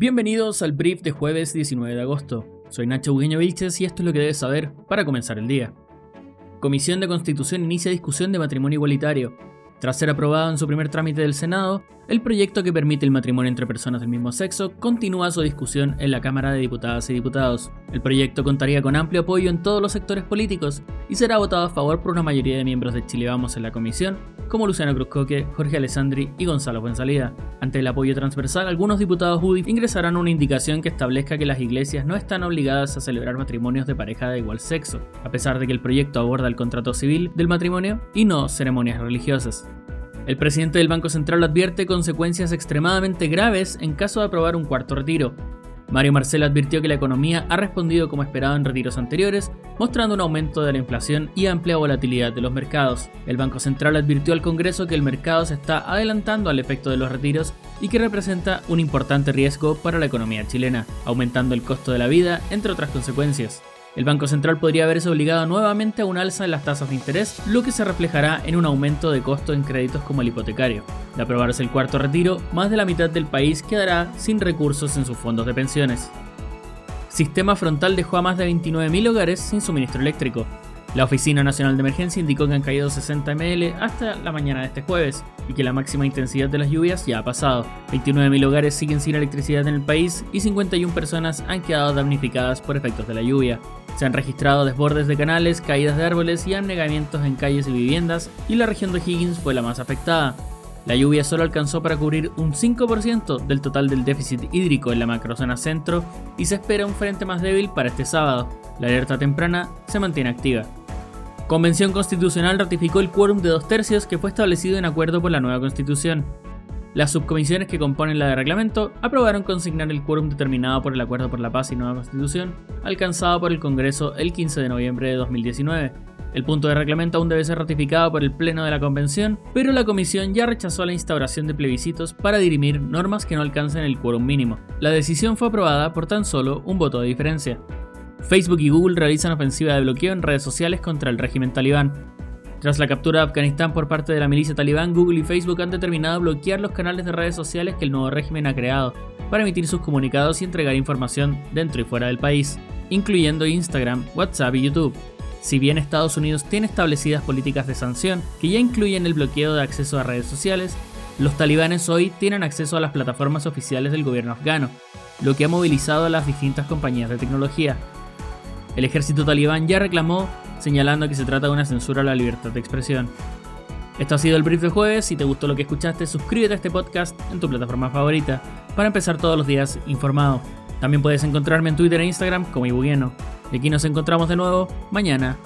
Bienvenidos al brief de jueves 19 de agosto. Soy Nacho Bugueño Vilches y esto es lo que debes saber para comenzar el día. Comisión de Constitución inicia discusión de matrimonio igualitario. Tras ser aprobado en su primer trámite del Senado, el proyecto que permite el matrimonio entre personas del mismo sexo continúa su discusión en la Cámara de Diputadas y Diputados. El proyecto contaría con amplio apoyo en todos los sectores políticos y será votado a favor por una mayoría de miembros de Chile Vamos en la comisión, como Luciano Cruzcoque, Jorge Alessandri y Gonzalo Fuenzalida. Ante el apoyo transversal, algunos diputados UDI ingresarán una indicación que establezca que las iglesias no están obligadas a celebrar matrimonios de pareja de igual sexo, a pesar de que el proyecto aborda el contrato civil del matrimonio y no ceremonias religiosas. El presidente del Banco Central advierte consecuencias extremadamente graves en caso de aprobar un cuarto retiro. Mario Marcel advirtió que la economía ha respondido como esperado en retiros anteriores, mostrando un aumento de la inflación y amplia volatilidad de los mercados. El Banco Central advirtió al Congreso que el mercado se está adelantando al efecto de los retiros y que representa un importante riesgo para la economía chilena, aumentando el costo de la vida, entre otras consecuencias. El Banco Central podría haberse obligado nuevamente a un alza en las tasas de interés, lo que se reflejará en un aumento de costo en créditos como el hipotecario. De aprobarse el cuarto retiro, más de la mitad del país quedará sin recursos en sus fondos de pensiones. Sistema frontal dejó a más de 29.000 hogares sin suministro eléctrico. La Oficina Nacional de Emergencia indicó que han caído 60 ml hasta la mañana de este jueves y que la máxima intensidad de las lluvias ya ha pasado. 29.000 hogares siguen sin electricidad en el país y 51 personas han quedado damnificadas por efectos de la lluvia. Se han registrado desbordes de canales, caídas de árboles y anegamientos en calles y viviendas, y la región de Higgins fue la más afectada. La lluvia solo alcanzó para cubrir un 5% del total del déficit hídrico en la macrozona centro y se espera un frente más débil para este sábado. La alerta temprana se mantiene activa. Convención Constitucional ratificó el quórum de dos tercios que fue establecido en acuerdo por la nueva constitución. Las subcomisiones que componen la de reglamento aprobaron consignar el quórum determinado por el Acuerdo por la Paz y Nueva Constitución, alcanzado por el Congreso el 15 de noviembre de 2019. El punto de reglamento aún debe ser ratificado por el Pleno de la Convención, pero la Comisión ya rechazó la instauración de plebiscitos para dirimir normas que no alcancen el quórum mínimo. La decisión fue aprobada por tan solo un voto de diferencia. Facebook y Google realizan ofensiva de bloqueo en redes sociales contra el régimen talibán. Tras la captura de Afganistán por parte de la milicia talibán, Google y Facebook han determinado bloquear los canales de redes sociales que el nuevo régimen ha creado para emitir sus comunicados y entregar información dentro y fuera del país, incluyendo Instagram, WhatsApp y YouTube. Si bien Estados Unidos tiene establecidas políticas de sanción que ya incluyen el bloqueo de acceso a redes sociales, los talibanes hoy tienen acceso a las plataformas oficiales del gobierno afgano, lo que ha movilizado a las distintas compañías de tecnología. El ejército talibán ya reclamó señalando que se trata de una censura a la libertad de expresión. Esto ha sido el brief de jueves. Si te gustó lo que escuchaste, suscríbete a este podcast en tu plataforma favorita para empezar todos los días informado. También puedes encontrarme en Twitter e Instagram como Ibugueno. Y aquí nos encontramos de nuevo mañana